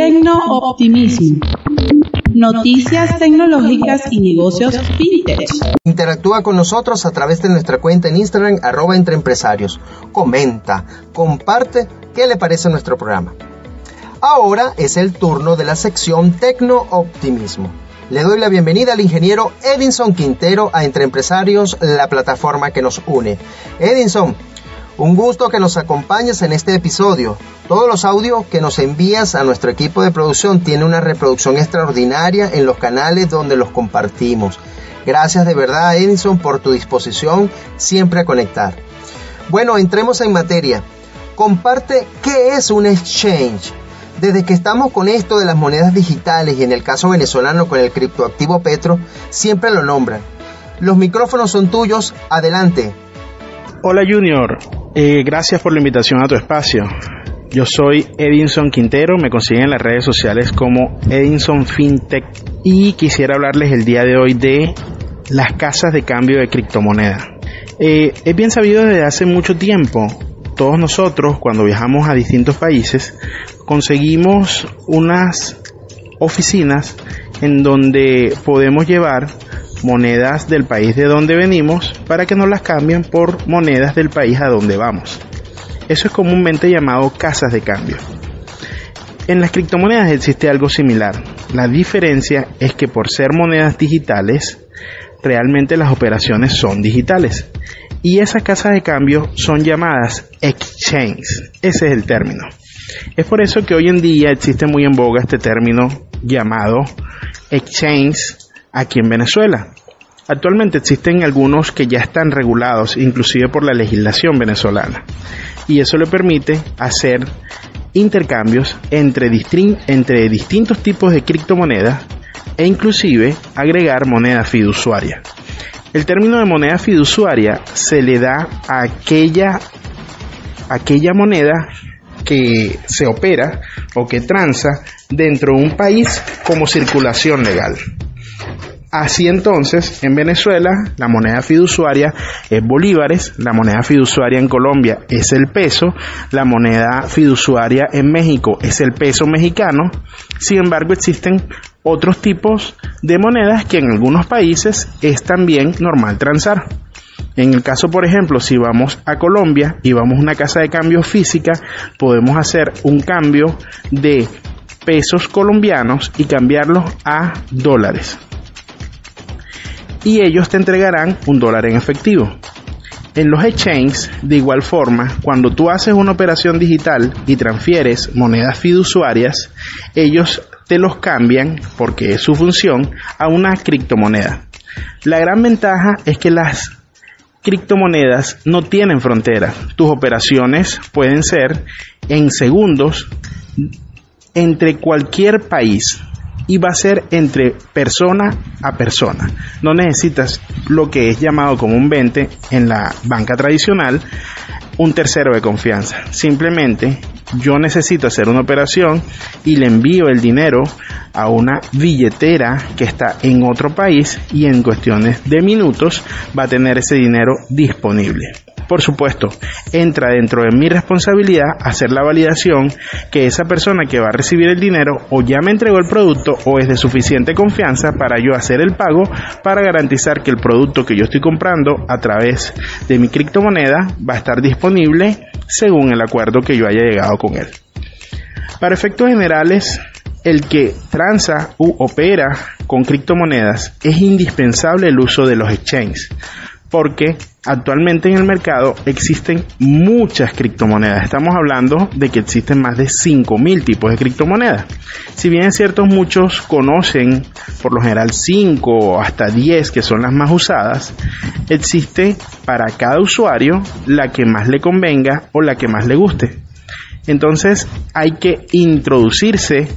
Tecno-optimismo. Noticias tecnológicas y negocios fintech. Interactúa con nosotros a través de nuestra cuenta en Instagram, arroba entre empresarios. Comenta, comparte qué le parece nuestro programa. Ahora es el turno de la sección Tecno-optimismo. Le doy la bienvenida al ingeniero Edinson Quintero a Entre Empresarios, la plataforma que nos une. Edinson, un gusto que nos acompañes en este episodio. Todos los audios que nos envías a nuestro equipo de producción tienen una reproducción extraordinaria en los canales donde los compartimos. Gracias de verdad, Edison, por tu disposición siempre a conectar. Bueno, entremos en materia. Comparte qué es un exchange. Desde que estamos con esto de las monedas digitales y en el caso venezolano con el criptoactivo Petro, siempre lo nombran. Los micrófonos son tuyos, adelante. Hola Junior, eh, gracias por la invitación a tu espacio. Yo soy Edinson Quintero, me consiguen en las redes sociales como Edinson FinTech y quisiera hablarles el día de hoy de las casas de cambio de criptomoneda. Eh, es bien sabido desde hace mucho tiempo, todos nosotros cuando viajamos a distintos países conseguimos unas oficinas en donde podemos llevar monedas del país de donde venimos para que nos las cambien por monedas del país a donde vamos. Eso es comúnmente llamado casas de cambio. En las criptomonedas existe algo similar. La diferencia es que por ser monedas digitales, realmente las operaciones son digitales. Y esas casas de cambio son llamadas exchange. Ese es el término. Es por eso que hoy en día existe muy en boga este término llamado exchange aquí en Venezuela. Actualmente existen algunos que ya están regulados, inclusive por la legislación venezolana, y eso le permite hacer intercambios entre, distintos tipos de criptomonedas e inclusive agregar moneda fiduciaria. El término de moneda fiduciaria se le da a aquella, aquella moneda que se opera o que transa dentro de un país como circulación legal. Así entonces, en Venezuela, la moneda fiduciaria es bolívares, la moneda fiduciaria en Colombia es el peso, la moneda fiduciaria en México es el peso mexicano. Sin embargo, existen otros tipos de monedas que en algunos países es también normal transar. En el caso, por ejemplo, si vamos a Colombia y vamos a una casa de cambio física, podemos hacer un cambio de pesos colombianos y cambiarlos a dólares y ellos te entregarán un dólar en efectivo. En los exchanges, de igual forma, cuando tú haces una operación digital y transfieres monedas fiduciarias, ellos te los cambian, porque es su función, a una criptomoneda. La gran ventaja es que las criptomonedas no tienen frontera. Tus operaciones pueden ser en segundos entre cualquier país y va a ser entre persona a persona. No necesitas lo que es llamado comúnmente en la banca tradicional un tercero de confianza. Simplemente yo necesito hacer una operación y le envío el dinero a una billetera que está en otro país y en cuestiones de minutos va a tener ese dinero disponible. Por supuesto, entra dentro de mi responsabilidad hacer la validación que esa persona que va a recibir el dinero o ya me entregó el producto o es de suficiente confianza para yo hacer el pago para garantizar que el producto que yo estoy comprando a través de mi criptomoneda va a estar disponible según el acuerdo que yo haya llegado con él. Para efectos generales, el que transa u opera con criptomonedas es indispensable el uso de los exchanges porque actualmente en el mercado existen muchas criptomonedas. Estamos hablando de que existen más de 5.000 tipos de criptomonedas. Si bien es cierto, muchos conocen por lo general 5 o hasta 10 que son las más usadas, existe para cada usuario la que más le convenga o la que más le guste. Entonces hay que introducirse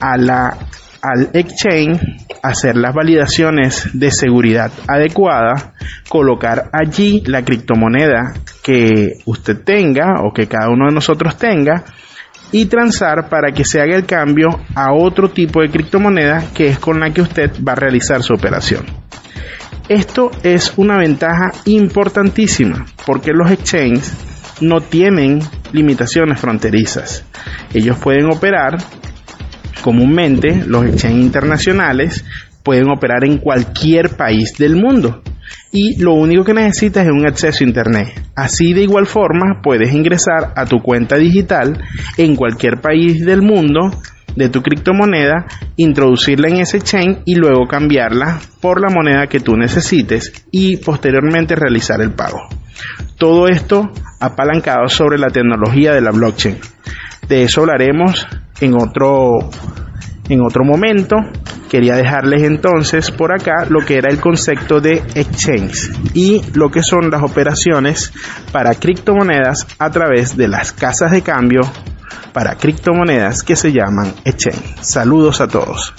a la al exchange, hacer las validaciones de seguridad adecuada, colocar allí la criptomoneda que usted tenga o que cada uno de nosotros tenga y transar para que se haga el cambio a otro tipo de criptomoneda que es con la que usted va a realizar su operación. Esto es una ventaja importantísima porque los exchanges no tienen limitaciones fronterizas. Ellos pueden operar Comúnmente los exchanges internacionales pueden operar en cualquier país del mundo y lo único que necesitas es un acceso a internet. Así de igual forma puedes ingresar a tu cuenta digital en cualquier país del mundo de tu criptomoneda, introducirla en ese chain y luego cambiarla por la moneda que tú necesites y posteriormente realizar el pago. Todo esto apalancado sobre la tecnología de la blockchain. De eso hablaremos en otro en otro momento. Quería dejarles entonces por acá lo que era el concepto de exchange y lo que son las operaciones para criptomonedas a través de las casas de cambio para criptomonedas que se llaman exchange. Saludos a todos.